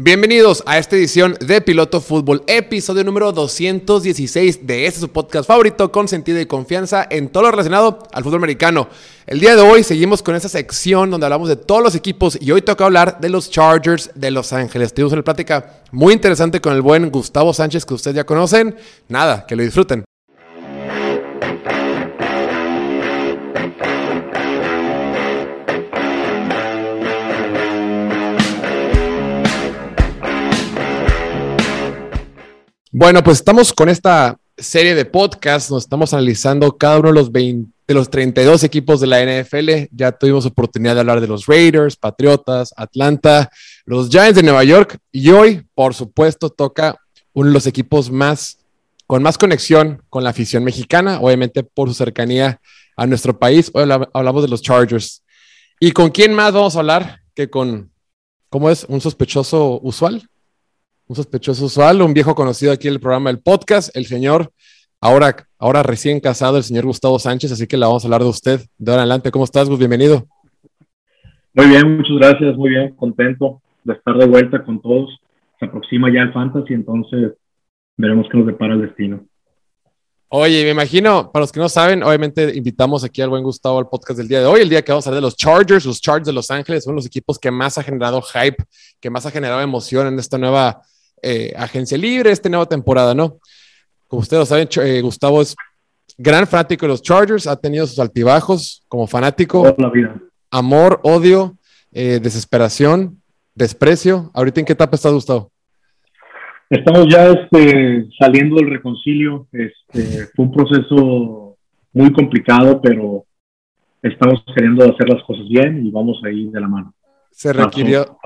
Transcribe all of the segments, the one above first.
Bienvenidos a esta edición de Piloto Fútbol, episodio número 216 de este su podcast favorito con sentido y confianza en todo lo relacionado al fútbol americano. El día de hoy seguimos con esta sección donde hablamos de todos los equipos y hoy toca hablar de los Chargers de Los Ángeles. Tuvimos una plática muy interesante con el buen Gustavo Sánchez que ustedes ya conocen. Nada, que lo disfruten. Bueno, pues estamos con esta serie de podcasts, nos estamos analizando cada uno de los, 20, de los 32 equipos de la NFL. Ya tuvimos oportunidad de hablar de los Raiders, Patriotas, Atlanta, los Giants de Nueva York y hoy, por supuesto, toca uno de los equipos más con más conexión con la afición mexicana, obviamente por su cercanía a nuestro país. Hoy hablamos de los Chargers. ¿Y con quién más vamos a hablar que con, cómo es, un sospechoso usual? Un sospechoso usual, un viejo conocido aquí en el programa del podcast, el señor, ahora, ahora recién casado, el señor Gustavo Sánchez, así que le vamos a hablar de usted de ahora en adelante. ¿Cómo estás, Gus? Bienvenido. Muy bien, muchas gracias, muy bien, contento de estar de vuelta con todos. Se aproxima ya el Fantasy, entonces veremos qué nos depara el destino. Oye, me imagino, para los que no saben, obviamente invitamos aquí al buen Gustavo al podcast del día de hoy, el día que vamos a hablar de los Chargers, los Chargers de Los Ángeles, son los equipos que más ha generado hype, que más ha generado emoción en esta nueva eh, agencia libre esta nueva temporada, ¿no? Como ustedes lo saben, eh, Gustavo es gran fanático de los Chargers, ha tenido sus altibajos como fanático. Amor, odio, eh, desesperación, desprecio. ¿Ahorita en qué etapa estás, Gustavo? Estamos ya este, saliendo del reconcilio. Este, fue un proceso muy complicado, pero estamos queriendo hacer las cosas bien y vamos a ir de la mano. Se requirió,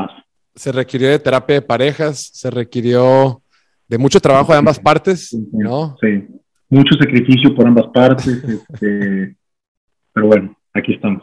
se requirió de terapia de parejas, se requirió de mucho trabajo de ambas partes, ¿no? Sí, mucho sacrificio por ambas partes, este, pero bueno, aquí estamos.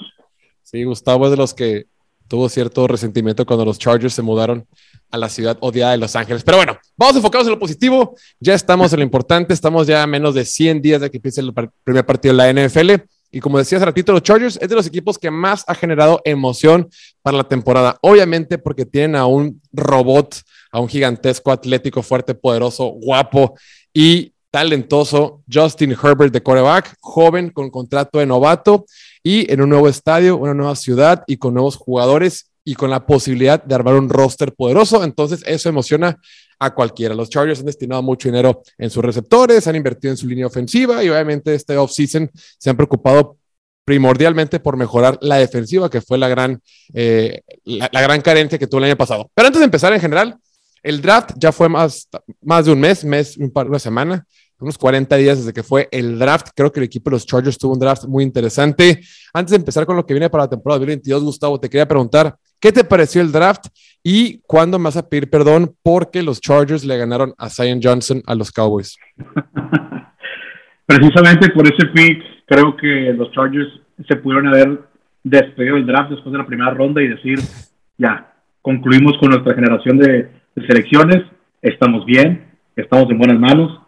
Sí, Gustavo es de los que tuvo cierto resentimiento cuando los Chargers se mudaron a la ciudad odiada de Los Ángeles. Pero bueno, vamos enfocados en lo positivo. Ya estamos en lo importante. Estamos ya a menos de 100 días de que empiece el primer partido de la NFL. Y como decías hace ratito, los Chargers es de los equipos que más ha generado emoción para la temporada. Obviamente porque tienen a un robot, a un gigantesco, atlético, fuerte, poderoso, guapo y talentoso Justin Herbert de coreback, joven con contrato de novato y en un nuevo estadio, una nueva ciudad y con nuevos jugadores y con la posibilidad de armar un roster poderoso. Entonces eso emociona a cualquiera. Los Chargers han destinado mucho dinero en sus receptores, han invertido en su línea ofensiva y obviamente este offseason se han preocupado primordialmente por mejorar la defensiva, que fue la gran, eh, la, gran carencia que tuvo el año pasado. Pero antes de empezar en general, el draft ya fue más, más de un mes, mes, un par, una semana, unos 40 días desde que fue el draft. Creo que el equipo de los Chargers tuvo un draft muy interesante. Antes de empezar con lo que viene para la temporada 2022, Gustavo, te quería preguntar, ¿qué te pareció el draft y cuándo me vas a pedir perdón porque los Chargers le ganaron a Zion Johnson a los Cowboys? Precisamente por ese pick, creo que los Chargers se pudieron haber despedido del draft después de la primera ronda y decir, ya, concluimos con nuestra generación de, de selecciones, estamos bien, estamos en buenas manos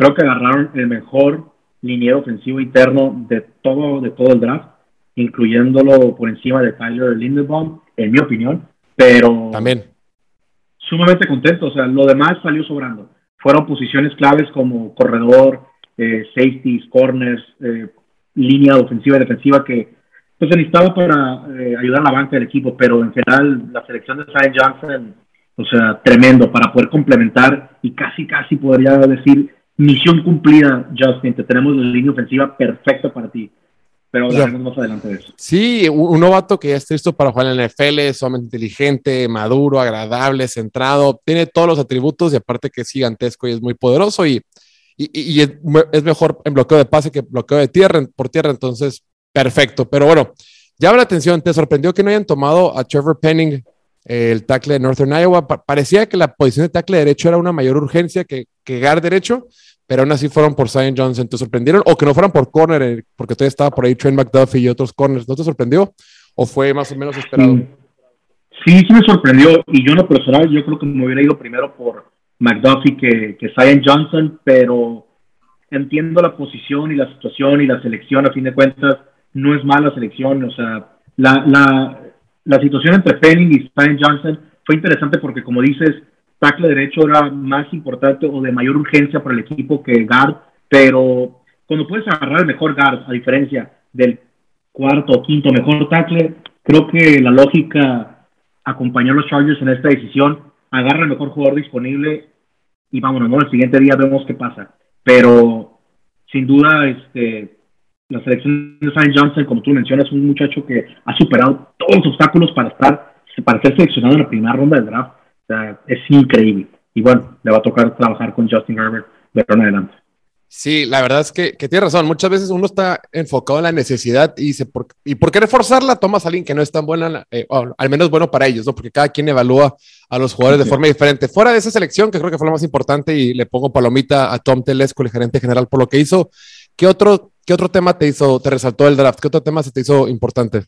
creo que agarraron el mejor liniero ofensivo interno de todo, de todo el draft, incluyéndolo por encima de Tyler Lindebaum, en mi opinión, pero también sumamente contento, o sea, lo demás salió sobrando. Fueron posiciones claves como corredor, eh, safeties, corners, eh, línea ofensiva y defensiva que pues, se necesitaba para eh, ayudar a la banca del equipo, pero en general la selección de Cy Johnson, o sea, tremendo para poder complementar y casi, casi podría decir misión cumplida, Justin. Te tenemos la línea ofensiva perfecta para ti. Pero hablaremos más adelante de eso. Sí, un, novato que ya está listo para jugar en la NFL, sumamente inteligente, maduro, agradable, centrado, tiene todos los atributos y aparte que es gigantesco y es muy poderoso y, y, es, mejor en bloqueo de pase que bloqueo de tierra, por tierra, entonces perfecto. Pero bueno, llama la atención, ¿te sorprendió que no hayan tomado a Trevor Penning, el tackle de Northern Iowa? parecía que la posición de tackle derecho era una mayor urgencia que, que guard derecho, pero aún así fueron por Zion Johnson. ¿Te sorprendieron? O que no fueran por corner, eh, porque todavía estaba por ahí Trent McDuffie y otros corners. ¿No te sorprendió? ¿O fue más o menos esperado? Sí, sí, me sorprendió. Y yo en lo personal, yo creo que me hubiera ido primero por McDuffie que, que Zion Johnson, pero entiendo la posición y la situación y la selección, a fin de cuentas, no es mala selección. O sea, la, la, la situación entre Penning y Zion Johnson fue interesante porque, como dices, tackle derecho era más importante o de mayor urgencia para el equipo que guard, pero cuando puedes agarrar el mejor guard, a diferencia del cuarto o quinto mejor tackle, creo que la lógica acompañó a los Chargers en esta decisión, agarra el mejor jugador disponible y vámonos, ¿no? El siguiente día vemos qué pasa. Pero sin duda, este, la selección de Saint Johnson, como tú mencionas, es un muchacho que ha superado todos los obstáculos para estar, para ser seleccionado en la primera ronda del draft. O sea, es increíble. Y bueno, le va a tocar trabajar con Justin Herbert de ahora en adelante. Sí, la verdad es que, que tiene razón. Muchas veces uno está enfocado en la necesidad y dice, ¿por, ¿y por qué reforzarla? Tomas a alguien que no es tan buena, eh, al menos bueno para ellos, ¿no? Porque cada quien evalúa a los jugadores de forma diferente. Fuera de esa selección, que creo que fue la más importante, y le pongo palomita a Tom Telesco, el gerente general, por lo que hizo. ¿Qué otro, qué otro tema te hizo, te resaltó el draft? ¿Qué otro tema se te hizo importante?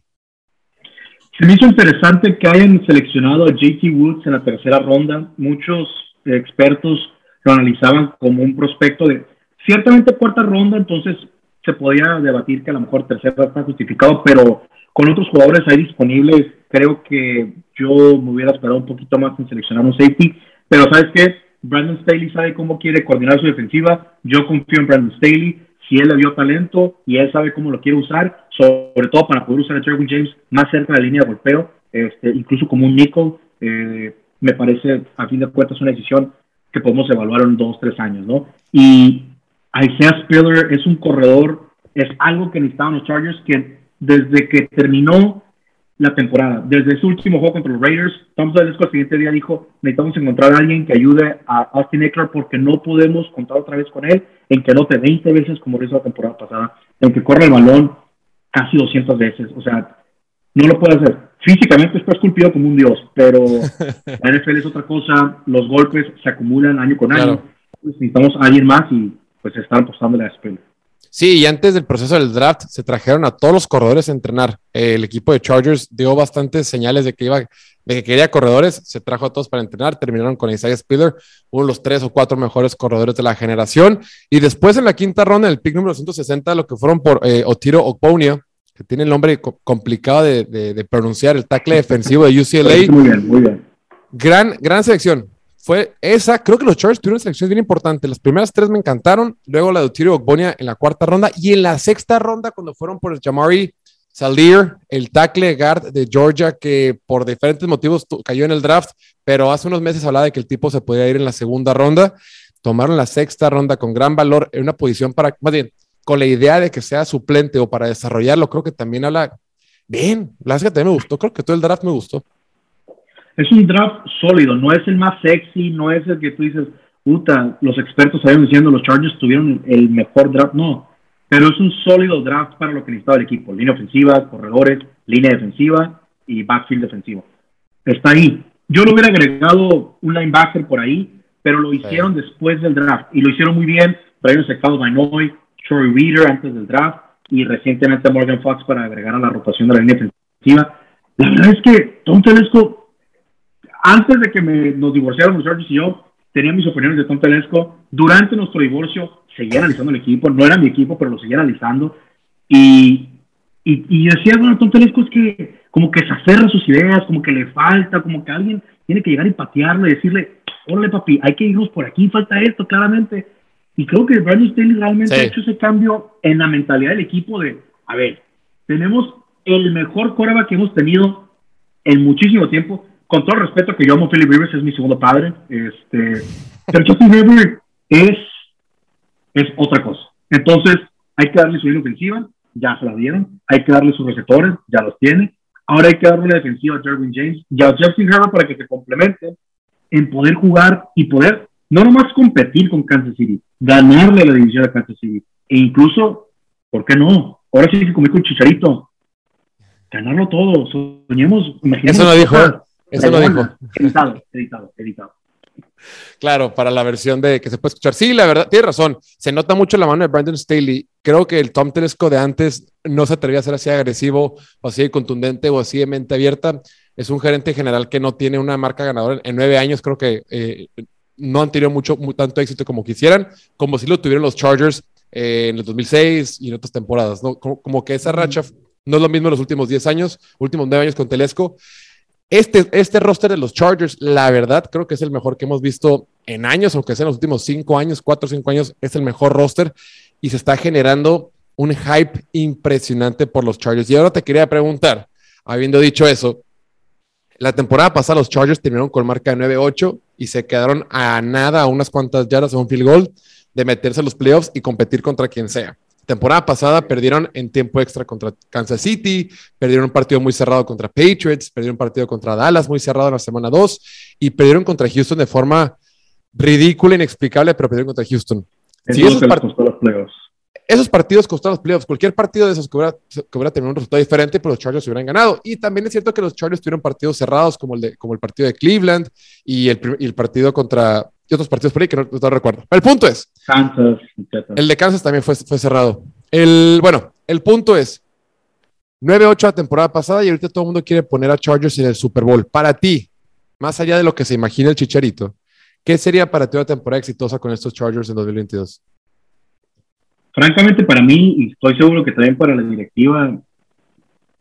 Se me hizo interesante que hayan seleccionado a JT Woods en la tercera ronda. Muchos expertos lo analizaban como un prospecto de Ciertamente cuarta ronda, entonces se podía debatir que a lo mejor tercera está justificado, pero con otros jugadores ahí disponibles, creo que yo me hubiera esperado un poquito más en seleccionar un safety, pero ¿sabes qué? Brandon Staley sabe cómo quiere coordinar su defensiva, yo confío en Brandon Staley, si él le dio talento y él sabe cómo lo quiere usar, sobre todo para poder usar a Jeremy James más cerca de la línea de golpeo, este, incluso como un nickel, eh, me parece a fin de cuentas una decisión que podemos evaluar en dos, tres años, ¿no? Y Isaiah Spiller es un corredor, es algo que necesitaban los Chargers que desde que terminó la temporada, desde su último juego contra los Raiders, Tom Telesco el siguiente día dijo, necesitamos encontrar a alguien que ayude a Austin Eckler porque no podemos contar otra vez con él, en que note 20 veces como lo hizo la temporada pasada, en que corre el balón casi 200 veces, o sea, no lo puede hacer. Físicamente está esculpido como un dios, pero la NFL es otra cosa, los golpes se acumulan año con año, necesitamos a alguien más y pues están apostando la espera. Sí, y antes del proceso del draft se trajeron a todos los corredores a entrenar. el equipo de Chargers dio bastantes señales de que iba, de que quería corredores, se trajo a todos para entrenar, terminaron con Isaiah Spiller, uno de los tres o cuatro mejores corredores de la generación. Y después en la quinta ronda, en el pick número 160, lo que fueron por eh, Otiro Okponia, que tiene el nombre complicado de, de, pronunciar, el tackle defensivo de UCLA. Muy bien, muy bien. Gran, gran selección fue esa. Creo que los Chargers tuvieron selecciones bien importantes. Las primeras tres me encantaron. Luego la de Utirio Ogbonia en la cuarta ronda. Y en la sexta ronda, cuando fueron por el Jamari Salir, el tackle guard de Georgia, que por diferentes motivos cayó en el draft, pero hace unos meses hablaba de que el tipo se podía ir en la segunda ronda. Tomaron la sexta ronda con gran valor en una posición para, más bien, con la idea de que sea suplente o para desarrollarlo. Creo que también habla bien. La también me gustó. Creo que todo el draft me gustó es un draft sólido, no es el más sexy, no es el que tú dices, puta, los expertos estaban diciendo los Chargers tuvieron el mejor draft, no, pero es un sólido draft para lo que necesitaba el equipo, línea ofensiva, corredores, línea defensiva y backfield defensivo. Está ahí. Yo lo hubiera agregado un linebacker por ahí, pero lo hicieron después del draft y lo hicieron muy bien. Brian Secado Binoy, Troy Reader antes del draft y recientemente Morgan Fox para agregar a la rotación de la línea defensiva. La verdad es que Tom Telesco antes de que nos divorciáramos, Chargers y yo, tenía mis opiniones de Tom Telesco. Durante nuestro divorcio, seguía analizando el equipo. No era mi equipo, pero lo seguía analizando. Y, y, decía, bueno, Tom Telesco es que como que se aferra a sus ideas, como que le falta, como que alguien tiene que llegar y patearlo y decirle, órale papi, hay que irnos por aquí, falta esto, claramente. Y creo que Brandon Staley realmente ha hecho ese cambio en la mentalidad del equipo de, a ver, tenemos el mejor coreback que hemos tenido en muchísimo tiempo con todo el respeto que yo amo Philip Rivers, es mi segundo padre, este, pero Justin Herbert es, es otra cosa. Entonces, hay que darle su línea ofensiva, ya se la dieron, hay que darle sus receptores, ya los tiene. Ahora hay que darle una defensiva a Jerwin James y a Justin Herbert para que se complemente en poder jugar y poder no nomás competir con Kansas City, ganarle la división a Kansas City e incluso, ¿por qué no? Ahora sí que comer con Chicharito, ganarlo todo, soñemos, imaginemos. Eso lo dijo. Eso lo dijo. Editado, editado, editado. Claro, para la versión de que se puede escuchar. Sí, la verdad, tiene razón. Se nota mucho la mano de Brandon Staley. Creo que el Tom Telesco de antes no se atrevía a ser así agresivo o así contundente o así de mente abierta. Es un gerente general que no tiene una marca ganadora. En nueve años creo que eh, no han tenido mucho, tanto éxito como quisieran, como si lo tuvieron los Chargers eh, en el 2006 y en otras temporadas. ¿no? Como, como, que esa racha no es lo mismo en los últimos diez años, últimos nueve años con Telesco Este, este roster de los Chargers, la verdad, creo que es el mejor que hemos visto en años, aunque sea en los últimos cinco años, cuatro o cinco años, es el mejor roster y se está generando un hype impresionante por los Chargers. Y ahora te quería preguntar, habiendo dicho eso, la temporada pasada los Chargers terminaron con marca de 9-8 y se quedaron a nada, a unas cuantas yardas, a un field goal de meterse a los playoffs y competir contra quien sea temporada pasada perdieron en tiempo extra contra Kansas City, perdieron un partido muy cerrado contra Patriots, perdieron un partido contra Dallas muy cerrado en la semana 2 y perdieron contra Houston de forma ridícula, inexplicable, pero perdieron contra Houston. esos, esos, partidos costaron los playoffs. Cualquier partido de esos que hubiera, que hubiera tenido un resultado diferente, pero pues los Chargers hubieran ganado. Y también es cierto que los Chargers tuvieron partidos cerrados como el, de, como el partido de Cleveland y el, y el partido contra y otros partidos por ahí que no, recuerdo. el punto es. Kansas, El de Kansas también fue, fue cerrado. El, bueno, el punto es 9-8 la temporada pasada y ahorita todo el mundo quiere poner a Chargers en el Super Bowl. Para ti, más allá de lo que se imagina el chicharito, ¿qué sería para ti una temporada exitosa con estos Chargers en 2022? Francamente, para mí, y estoy seguro que también para la directiva,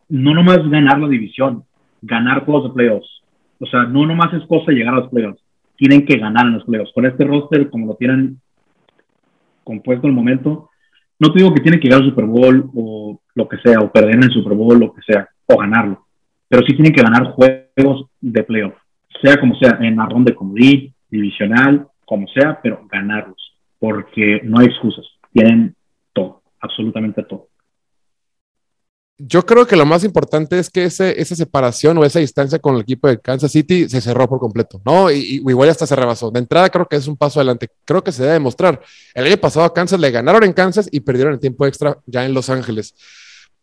no nomás ganar la división, ganar todos los playoffs. O sea, no nomás es cosa llegar a los playoffs tienen que ganar en los playoffs. Con este roster, como lo tienen compuesto el momento, no te digo que tienen que llegar al Super Bowl o lo que sea, o perder en el Super Bowl, lo que sea, o ganarlo, pero sí tienen que ganar juegos de playoff, sea como sea, en la ronda de comodín, divisional, como sea, pero ganarlos, porque no hay excusas, tienen todo, absolutamente todo yo creo que lo más importante es que esa separación o esa distancia con el equipo de Kansas City se cerró por completo, ¿no? Y, igual hasta se rebasó. De entrada creo que es un paso adelante. Creo que se debe demostrar. El año pasado a Kansas le ganaron en Kansas y perdieron el tiempo extra ya en Los Ángeles.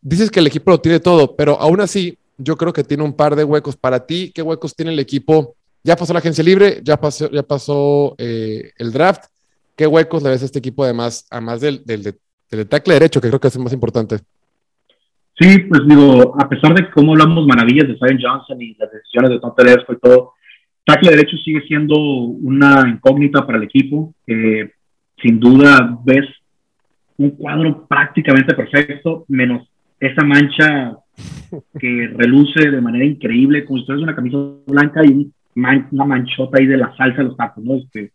Dices que el equipo lo tiene todo, pero aún así yo creo que tiene un par de huecos. Para ti, ¿qué huecos tiene el equipo? Ya pasó la agencia libre, ya pasó, ya pasó eh, el draft. ¿Qué huecos le ves a este equipo además, además del, del, del, del tackle derecho, que creo que es el más importante? Sí, pues digo, a pesar de cómo hablamos maravillas de Zion Johnson y las decisiones de Tom Tedesco y todo, tackle derecho sigue siendo una incógnita para el equipo. sin duda ves un cuadro prácticamente perfecto, menos esa mancha que reluce de manera increíble, como si fuese una camisa blanca y una manchota ahí de la salsa de los tacos, ¿no? Este,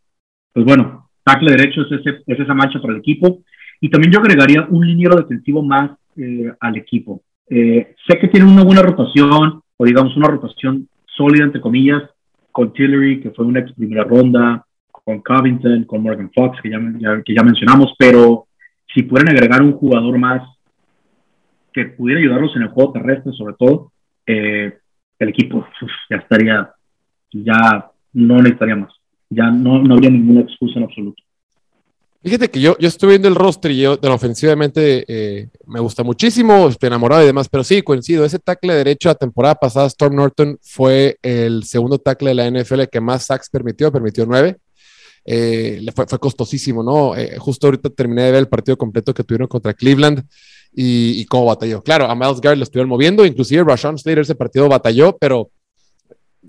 pues bueno, tackle derecho es, es esa mancha para el equipo. Y también yo agregaría un liniero defensivo más eh, al equipo. Eh, sé que tiene una buena rotación, o digamos una rotación sólida, entre comillas, con Tillery, que fue una ex primera ronda, con Covington, con Morgan Fox, que ya, que ya mencionamos, pero si pudieran agregar un jugador más que pudiera ayudarlos en el juego terrestre, sobre todo, eh, el equipo ya estaría, ya no necesitaría más, ya no, no habría ninguna excusa en absoluto. Fíjate que yo, yo estoy viendo el roster y yo de la ofensivamente eh, me gusta muchísimo, estoy enamorado y demás, pero sí, coincido, ese tackle derecho la temporada pasada, Storm Norton fue el segundo tackle de la NFL que más sacks permitió, permitió nueve. Eh, fue, fue, costosísimo, ¿no? Eh, justo ahorita terminé de ver el partido completo que tuvieron contra Cleveland y, y cómo batalló. Claro, a Miles Garrett lo estuvieron moviendo, inclusive Rashawn Slater ese partido batalló, pero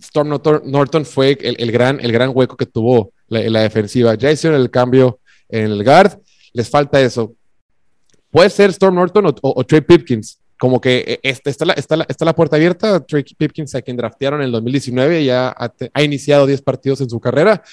Storm Norton, fue el, el, gran, el gran hueco que tuvo la, la defensiva. Ya hicieron el cambio en el guard, les falta eso. Puede ser Storm Norton o, Trey Pipkins, como que eh, este, está, la, está, la, está la puerta abierta. Trey Pipkins, a quien draftearon en el 2019, ya ha, iniciado 10 partidos en su carrera.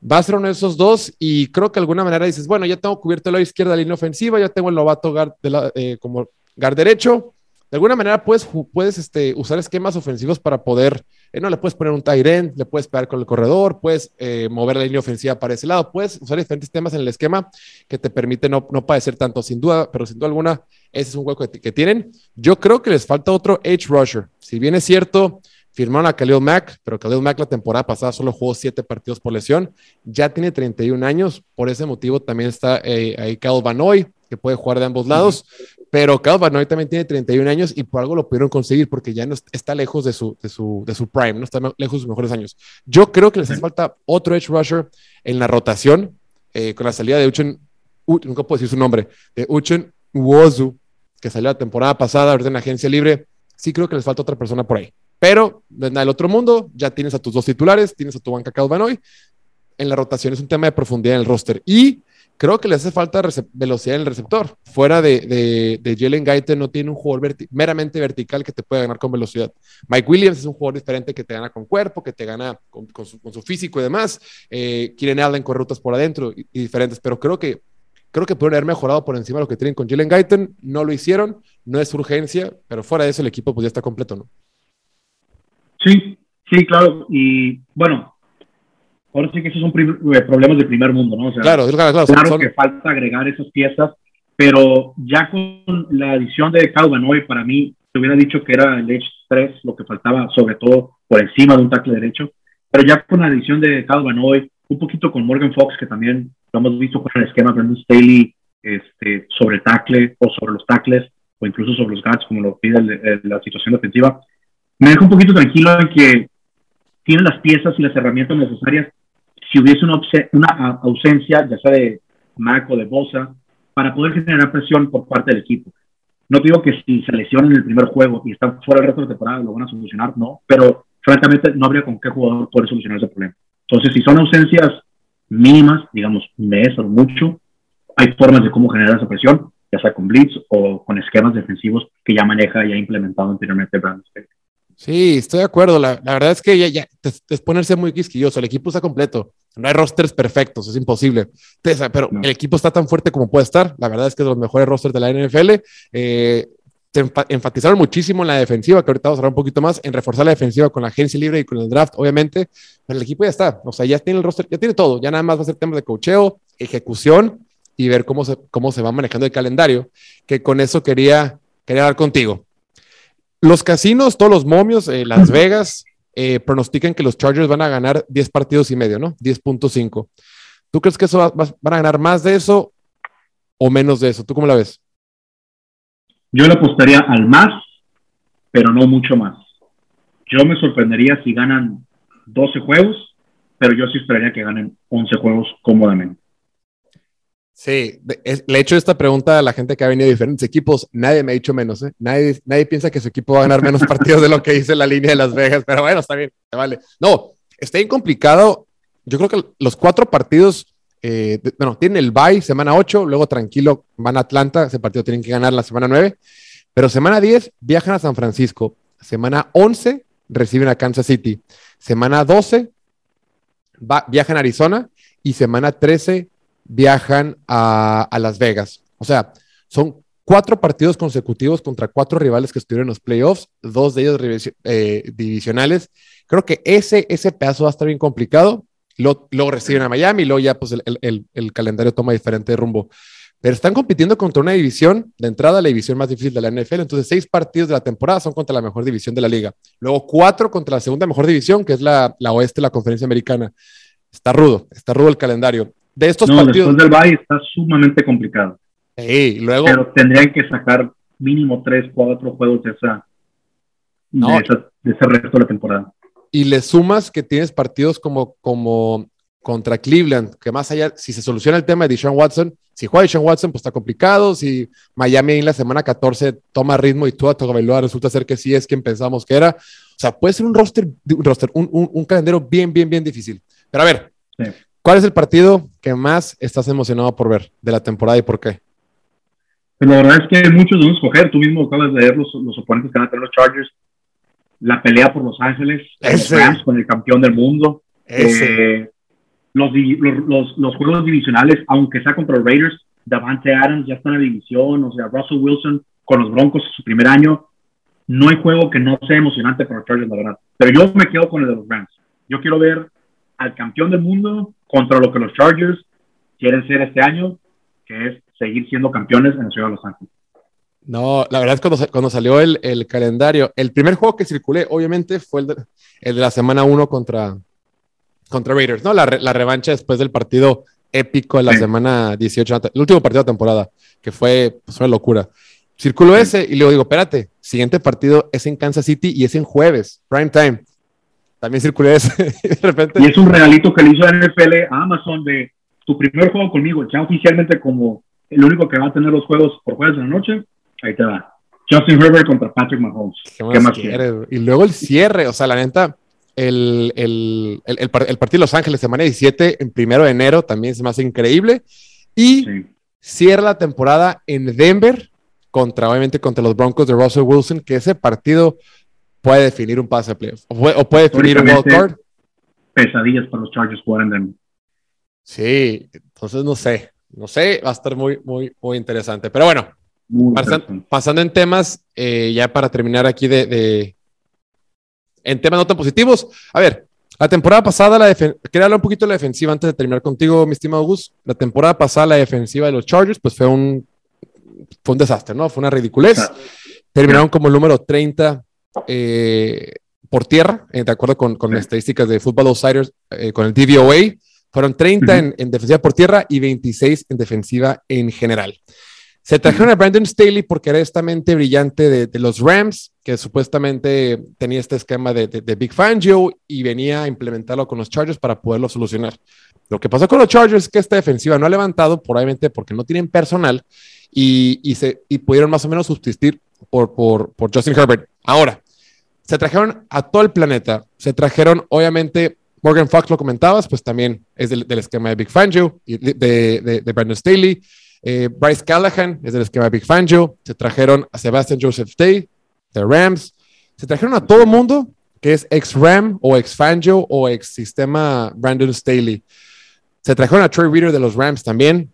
Va a ser uno de esos dos y creo que de alguna manera dices, bueno, ya tengo cubierto lado izquierda de la línea ofensiva, ya tengo el novato guard de la, eh, como guard derecho. De alguna manera puedes, puedes este, usar esquemas ofensivos para poder eh, no le puedes poner un tight end, le puedes pegar con el corredor, puedes eh, mover la línea ofensiva para ese lado, puedes usar diferentes temas en el esquema que te permite no, no padecer tanto, sin duda, pero sin duda alguna, ese es un hueco que, tienen. Yo creo que les falta otro edge rusher. Si bien es cierto, firmaron a Khalil Mack, pero Khalil Mack la temporada pasada solo jugó siete partidos por lesión, ya tiene 31 años, por ese motivo también está eh, ahí Cal Vanoy, que puede jugar de ambos lados, pero Calvin hoy también tiene 31 años y por algo lo pudieron conseguir porque ya no está lejos de su, de su, de su prime, no está lejos de sus mejores años. Yo creo que les hace falta otro edge rusher en la rotación eh, con la salida de Uchen, nunca puedo decir su nombre, de Uchen Wozu, que salió la temporada pasada, ahorita en la agencia libre. Sí creo que les falta otra persona por ahí. Pero en el otro mundo ya tienes a tus dos titulares, tienes a tu banca Calvin hoy. en la rotación, es un tema de profundidad en el roster. Y creo que le hace falta velocidad en el receptor. Fuera de, de, Jalen Guyton no tiene un jugador meramente vertical que te pueda ganar con velocidad. Mike Williams es un jugador diferente que te gana con cuerpo, que te gana con, su, físico y demás. Eh, Kieran Allen con rutas por adentro y, diferentes, pero creo que creo que pueden haber mejorado por encima de lo que tienen con Jalen Guyton. No lo hicieron, no es urgencia, pero fuera de eso el equipo pues ya está completo, ¿no? Sí, sí, claro. Y bueno, ahora sí que esos son eh, problemas de primer mundo, ¿no? claro, claro, claro, que falta agregar esas piezas, pero ya con la adición de Calvin hoy, para mí, te hubiera dicho que era el Edge 3 lo que faltaba, sobre todo por encima de un tackle derecho, pero ya con la adición de Calvin hoy, un poquito con Morgan Fox, que también lo hemos visto con el esquema Brandon Staley este, sobre tackle o sobre los tackles, o incluso sobre los guards, como lo pide la situación defensiva, me deja un poquito tranquilo en que tiene las piezas y las herramientas necesarias si hubiese una, una ausencia, ya sea de Mac o de Bosa, para poder generar presión por parte del equipo. No digo que si se lesionan en el primer juego y están fuera el resto de la temporada lo van a solucionar, no, pero francamente no habría con qué jugador poder solucionar ese problema. Entonces, si son ausencias mínimas, digamos un mes o mucho, hay formas de cómo generar esa presión, ya sea con blitz o con esquemas defensivos que ya maneja y ha implementado anteriormente Brandon. Sí, estoy de acuerdo. La, verdad es que ya, ya es ponerse muy quisquilloso. El equipo está completo. No hay rosters perfectos, es imposible. Pero el equipo está tan fuerte como puede estar. La verdad es que es de los mejores rosters de la NFL. Eh, enfatizaron muchísimo en la defensiva, que ahorita vamos a hablar un poquito más, en reforzar la defensiva con la agencia libre y con el draft, obviamente. Pero el equipo ya está. O sea, ya tiene el roster, ya tiene todo. Ya nada más va a ser tema de cocheo, ejecución y ver cómo se, cómo se va manejando el calendario. Que con eso quería, quería hablar contigo. Los casinos, todos los momios, eh, Las Vegas, eh, pronostican que los Chargers van a ganar 10 partidos y medio, ¿no? 10.5. ¿Tú crees que eso van a ganar más de eso o menos de eso? ¿Tú cómo la ves? Yo le apostaría al más, pero no mucho más. Yo me sorprendería si ganan 12 juegos, pero yo sí esperaría que ganen 11 juegos cómodamente. Sí, le he hecho esta pregunta a la gente que ha venido de diferentes equipos. Nadie me ha dicho menos, ¿eh? Nadie, nadie piensa que su equipo va a ganar menos partidos de lo que dice la línea de Las Vegas, pero bueno, está bien, vale. No, está bien complicado. Yo creo que los cuatro partidos, eh, bueno, tienen el bye semana 8, luego tranquilo van a Atlanta, ese partido tienen que ganar la semana 9, pero semana 10 viajan a San Francisco, semana 11 reciben a Kansas City, semana 12 viajan a Arizona y semana 13 viajan a, Las Vegas. O sea, son cuatro partidos consecutivos contra cuatro rivales que estuvieron en los playoffs, dos de ellos eh, divisionales. Creo que ese, ese pedazo va a estar bien complicado. Luego, reciben a Miami y luego ya pues el, calendario toma diferente rumbo. Pero están compitiendo contra una división, de entrada la división más difícil de la NFL. Entonces, seis partidos de la temporada son contra la mejor división de la liga. Luego, cuatro contra la segunda mejor división, que es la, la oeste, la conferencia americana. Está rudo, está rudo el calendario de estos no, Después del Valle está sumamente complicado. Sí, luego. Pero tendrían que sacar mínimo tres, cuatro juegos de, esa, de, ese resto de la temporada. Y le sumas que tienes partidos como, como contra Cleveland, que más allá, si se soluciona el tema de Deshaun Watson, si juega Deshaun Watson, pues está complicado. Si Miami en la semana 14 toma ritmo y tú a Tagovailoa resulta ser que sí es quien pensamos que era. O sea, puede ser un roster, un, roster, un, un, calendario bien, bien, bien difícil. Pero a ver, ¿Cuál es el partido que más estás emocionado por ver de la temporada y por qué? Pues la verdad es que muchos de escoger. Tú mismo acabas de ver los, los oponentes que van a tener los Chargers. La pelea por Los Ángeles, los Rams con el campeón del mundo. Eh, los, los, los, juegos divisionales, aunque sea contra los Raiders, Davante Adams ya está en la división. O sea, Russell Wilson con los Broncos su primer año. No hay juego que no sea emocionante para los Chargers, la verdad. Pero yo me quedo con el de los Rams. Yo quiero ver al campeón del mundo contra lo que los Chargers quieren ser este año, que es seguir siendo campeones en la ciudad de Los Ángeles. No, la verdad es que cuando, cuando salió el, el, calendario, el primer juego que circulé, obviamente, fue el de, el de la semana 1 contra, contra Raiders, ¿no? La, la, revancha después del partido épico de la semana 18, el último partido de temporada, que fue pues, una locura. Circuló ese y luego digo, espérate, siguiente partido es en Kansas City y es en jueves, prime time también circulé ese. de repente. Y es un regalito que le hizo NFL a Amazon de tu primer juego conmigo, ya oficialmente como el único que va a tener los juegos por jueves de la noche. Ahí te va. Justin Herbert contra Patrick Mahomes. ¿Qué más, quieres? Y luego el cierre, o sea, la neta, el, el, el, partido de Los Ángeles semana 17 en primero de enero, también es más increíble. Y cierra la temporada en Denver contra, obviamente, contra los Broncos de Russell Wilson, que ese partido puede definir un pase a playoff o puede, definir un wild card. Pesadillas para los Chargers jugar en Denver. Sí, entonces no sé, no sé, va a estar muy, muy, muy interesante. Pero bueno, pasando en temas, eh, ya para terminar aquí de, en temas no tan positivos. A ver, la temporada pasada, la quería hablar un poquito de la defensiva antes de terminar contigo, mi estimado Gus. La temporada pasada, la defensiva de los Chargers, pues fue un, fue un desastre, ¿no? Fue una ridiculez. Terminaron como el número 30 eh, por tierra, eh, de acuerdo con, con estadísticas de Football Outsiders, eh, con el DVOA. Fueron 30 en, en, defensiva por tierra y 26 en defensiva en general. Se trajeron a Brandon Staley porque era esta mente brillante de, los Rams, que supuestamente tenía este esquema de, Big Fangio y venía a implementarlo con los Chargers para poderlo solucionar. Lo que pasó con los Chargers es que esta defensiva no ha levantado, probablemente porque no tienen personal y, se, pudieron más o menos subsistir por, por, por Justin Herbert. Ahora, se trajeron a todo el planeta. Se trajeron, obviamente, Morgan Fox, lo comentabas, pues también es del, esquema de Big Fangio y de, de Brandon Staley. Eh, Bryce Callahan es del esquema Big Fangio. Se trajeron a Sebastian Joseph Day de Rams. Se trajeron a todo mundo que es ex Ram o ex Fangio o ex sistema Brandon Staley. Se trajeron a Troy Reader de los Rams también.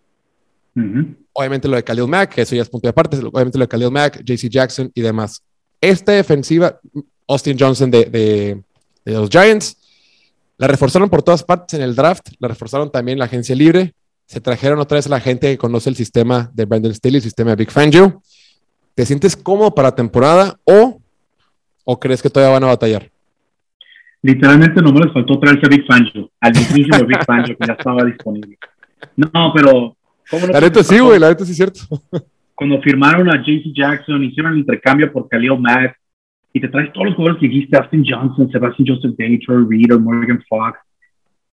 Obviamente lo de Khalil Mack, eso ya es punto de aparte. Obviamente lo de Khalil Mack, JC Jackson y demás. Esta defensiva, Austin Johnson de, de, de los Giants, la reforzaron por todas partes en el draft, la reforzaron también en la agencia libre se trajeron otra vez a la gente que conoce el sistema de Brandon Staley, el sistema de Big Fangio. ¿Te sientes cómodo para la temporada o, o crees que todavía van a batallar? Literalmente no me les faltó traerse a Big Fangio, al mismísimo Big Fangio que ya estaba disponible. No, pero... la neta sí, güey, la neta sí es cierto. Cuando firmaron a JC Jackson, hicieron el intercambio por Khalil Mack, y te traes todos los jugadores que dijiste, Austin Johnson, Sebastian Joseph Day, Reader, Morgan Fox,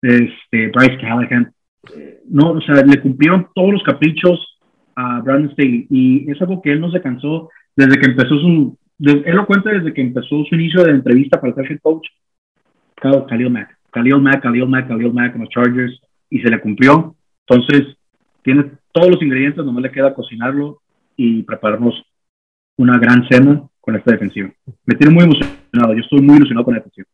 este, Bryce Callahan. No, o sea, le cumplieron todos los caprichos a Brandon Staley y es algo que él no se cansó desde que empezó su, él lo cuenta desde que empezó su inicio de entrevista para ser head coach, Khalil Mack, Khalil Mack, Khalil Mack, Khalil Mack en los Chargers y se le cumplió. Entonces, tiene todos los ingredientes, no le queda cocinarlo y prepararnos una gran cena con esta defensiva. Me tiene muy emocionado, yo estoy muy ilusionado con la defensiva.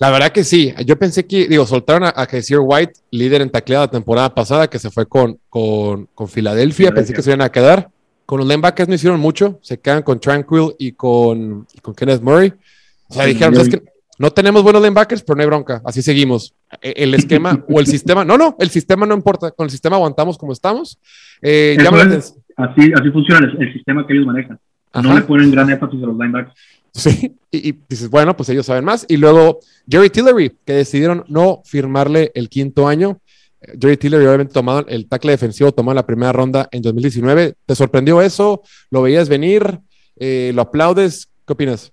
La verdad que sí. Yo pensé que, digo, soltaron a, a White, líder en tacleada la temporada pasada, que se fue con, con, con Filadelfia. Pensé que se iban a quedar. Con los linebackers no hicieron mucho. Se quedan con Tranquil y con, con Kenneth Murray. O sea, dijeron, es que no tenemos buenos linebackers, pero no hay bronca. Así seguimos. E, el esquema o el sistema. No, no, el sistema no importa. Con el sistema aguantamos como estamos. Eh, así, así funciona el, el, sistema que ellos manejan. No le ponen gran énfasis a los linebackers. Sí, y, dices, bueno, pues ellos saben más. Y luego Jerry Tillery, que decidieron no firmarle el quinto año. Jerry Tillery obviamente tomado el tackle defensivo, tomó la primera ronda en 2019. ¿Te sorprendió eso? ¿Lo veías venir? Eh, ¿Lo aplaudes? ¿Qué opinas?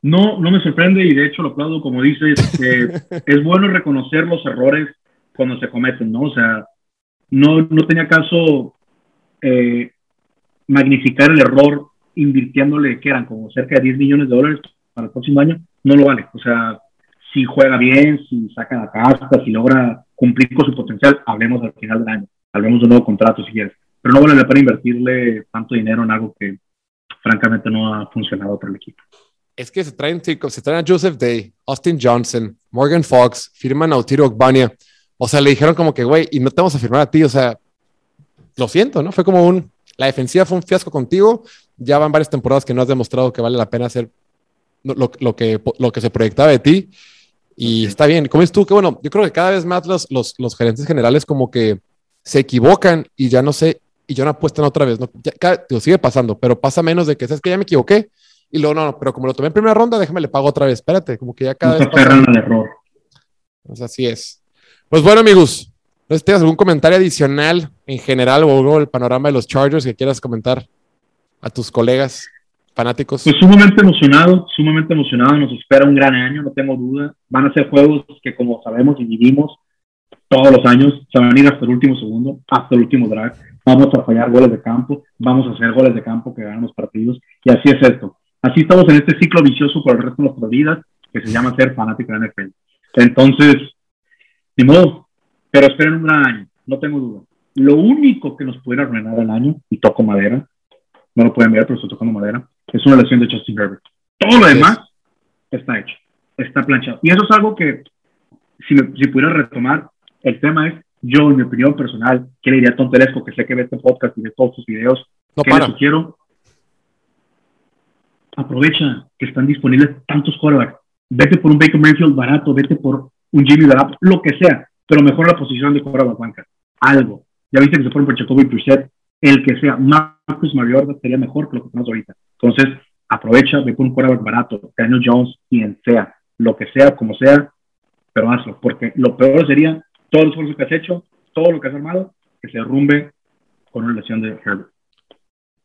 No, no me sorprende y de hecho lo aplaudo como dices. es bueno reconocer los errores cuando se cometen, ¿no? O sea, no, no tenía caso eh, magnificar el error invirtiéndole, que eran como cerca de 10 millones de dólares para el próximo año, no lo vale. O sea, si juega bien, si saca la casta, si logra cumplir con su potencial, hablemos al final del año, hablemos de un nuevo contrato si quieres. Pero no vale la pena invertirle tanto dinero en algo que francamente no ha funcionado para el equipo. Es que se traen, se traen a Joseph Day, Austin Johnson, Morgan Fox, firman a Otiro Ogbania. O sea, le dijeron como que, güey, y no te vamos a firmar a ti. O sea, lo siento, ¿no? Fue como un, la defensiva fue un fiasco contigo, ya van varias temporadas que no has demostrado que vale la pena hacer lo, que, lo que se proyectaba de ti. Y está bien, como es tú, que bueno, yo creo que cada vez más los, los, los, gerentes generales como que se equivocan y ya no sé, y ya no apuestan otra vez, ¿no? Ya, sigue pasando, pero pasa menos de que, ¿sabes que Ya me equivoqué. Y luego, no, pero como lo tomé en primera ronda, déjame le pago otra vez. Espérate, como que ya cada vez. Pasa... al error. Pues así es. Pues bueno, amigos, ¿no tienes algún comentario adicional en general o el panorama de los Chargers que quieras comentar? a tus colegas fanáticos? Pues sumamente emocionado, sumamente emocionado. Nos espera un gran año, no tengo duda. Van a ser juegos que, como sabemos y vivimos todos los años, se van a ir hasta el último segundo, hasta el último drive. Vamos a fallar goles de campo, vamos a hacer goles de campo que ganan los partidos. Y así es esto. Así estamos en este ciclo vicioso por el resto de nuestras vidas. que se llama ser fanático de NFL. Entonces, ni modo, pero esperen un gran año, no tengo duda. Lo único que nos pudiera arruinar el año, y toco madera, no lo pueden ver, pero estoy tocando madera, es una lesión de Justin Herbert. Todo lo demás está hecho, está planchado. Y eso es algo que, si, me, si pudiera retomar, el tema es, yo, en mi opinión personal, que le diría a Tom Telesco, que sé que ve este podcast y ve todos sus videos, No que para. le sugiero, aprovecha que están disponibles tantos quarterbacks. Vete por un Baker Mayfield barato, vete por un Jimmy Garoppolo, lo que sea, pero mejor la posición de quarterback banca. Algo. Ya viste que se fueron por Jacoby Brissett, el que sea. Marcus Mariota sería mejor que lo que tenemos ahorita. Entonces, aprovecha, ve por un quarterback barato, Daniel Jones, quien sea, lo que sea, como sea, pero hazlo, porque lo peor sería todo el esfuerzo que has hecho, todo lo que has armado, que se derrumbe con una lesión de Herbert.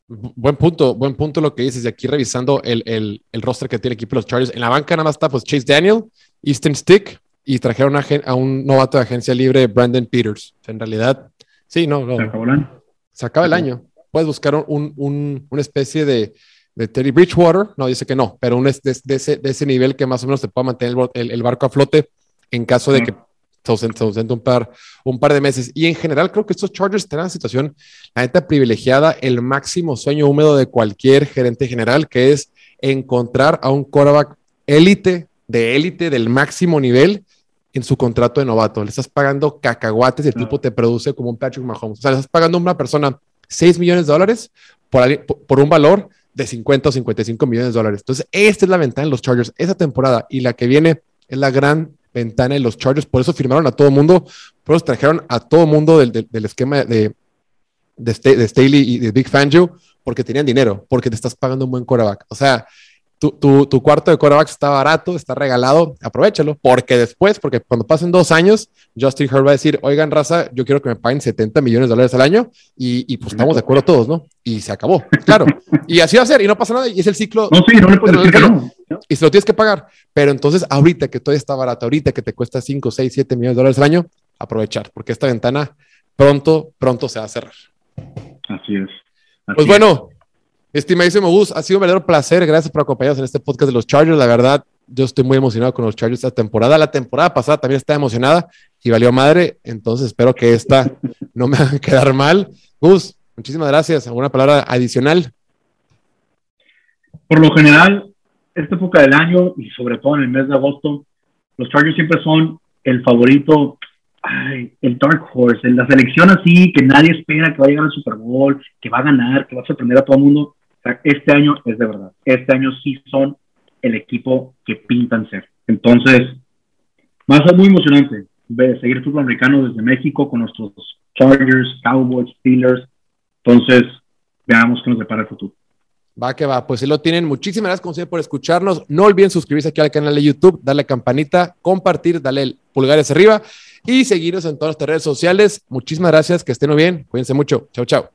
Buen punto, buen punto lo que dices. Y aquí revisando el, el, el roster que tiene el equipo de los Chargers. En la banca nada más está pues Chase Daniel, Easton Stick y trajeron a, a un novato de agencia libre, Brandon Peters. En realidad, sí, no, no. Se acabó el año. Se acaba el año. Puedes buscar un, un- una especie de, de Teddy Bridgewater. No, dice que no, pero un es- de, de ese, de ese nivel que más o menos te pueda mantener el, el- el barco a flote en caso de que se ausente, se ausente un, par, un par de meses. Y en general, creo que estos Chargers están en una situación, la neta, privilegiada, el máximo sueño húmedo de cualquier gerente general, que es encontrar a un quarterback élite, de élite, del máximo nivel en su contrato de novato. Le estás pagando cacahuates y el tipo te produce como un Patrick Mahomes. O sea, le estás pagando a una persona 6 millones de dólares por, por- un valor de 50 o 55 millones de dólares. Entonces, esta es la ventana de los Chargers. Esa temporada y la que viene es la gran ventana de los Chargers. Por eso firmaron a todo mundo, por eso trajeron a todo mundo del, del- del esquema de, de, de Staley y de Big Fangio, porque tenían dinero, porque te estás pagando un buen quarterback. O sea, tu, tu, tu cuarto de quarterback está barato, está regalado, aprovechalo, porque después, porque cuando pasen dos años, Justin Herbert va a decir, oigan, raza, yo quiero que me paguen 70 millones de dólares al año y, y pues estamos de acuerdo todos, ¿no? Y se acabó, claro. Y así va a ser, y no pasa nada, y es el ciclo, No, sí, no le puedes decir no. y se lo tienes que pagar. Pero entonces, ahorita que todo está barato, ahorita que te cuesta 5, 6, 7 millones de dólares al año, aprovechar, porque esta ventana pronto, pronto se va a cerrar. Así es. Así Pues es. bueno, estimadísimo Gus, ha sido un verdadero placer. Gracias por acompañarnos en este podcast de los Chargers. La verdad, yo estoy muy emocionado con los Chargers esta temporada. La temporada pasada también estaba emocionada y valió madre. Entonces, espero que esta no me haga quedar mal. Gus, muchísimas gracias. ¿Alguna palabra adicional? Por lo general, esta época del año y sobre todo en el mes de agosto, los Chargers siempre son el favorito, ay, el Dark Horse, la selección así que nadie espera que va a llegar al Super Bowl, que va a ganar, que va a sorprender a todo el mundo. Este año es de verdad. Este año sí son el equipo que pintan ser. Entonces, va a ser muy emocionante ver, seguir fútbol americano desde México con nuestros Chargers, Cowboys, Steelers. Entonces, veamos qué nos depara el futuro. Va que va, pues si lo tienen. Muchísimas gracias como por escucharnos. No olviden suscribirse aquí al canal de YouTube, darle campanita, compartir, darle el pulgar hacia arriba y seguirnos en todas nuestras redes sociales. Muchísimas gracias, que estén muy bien. Cuídense mucho. Chao, chao.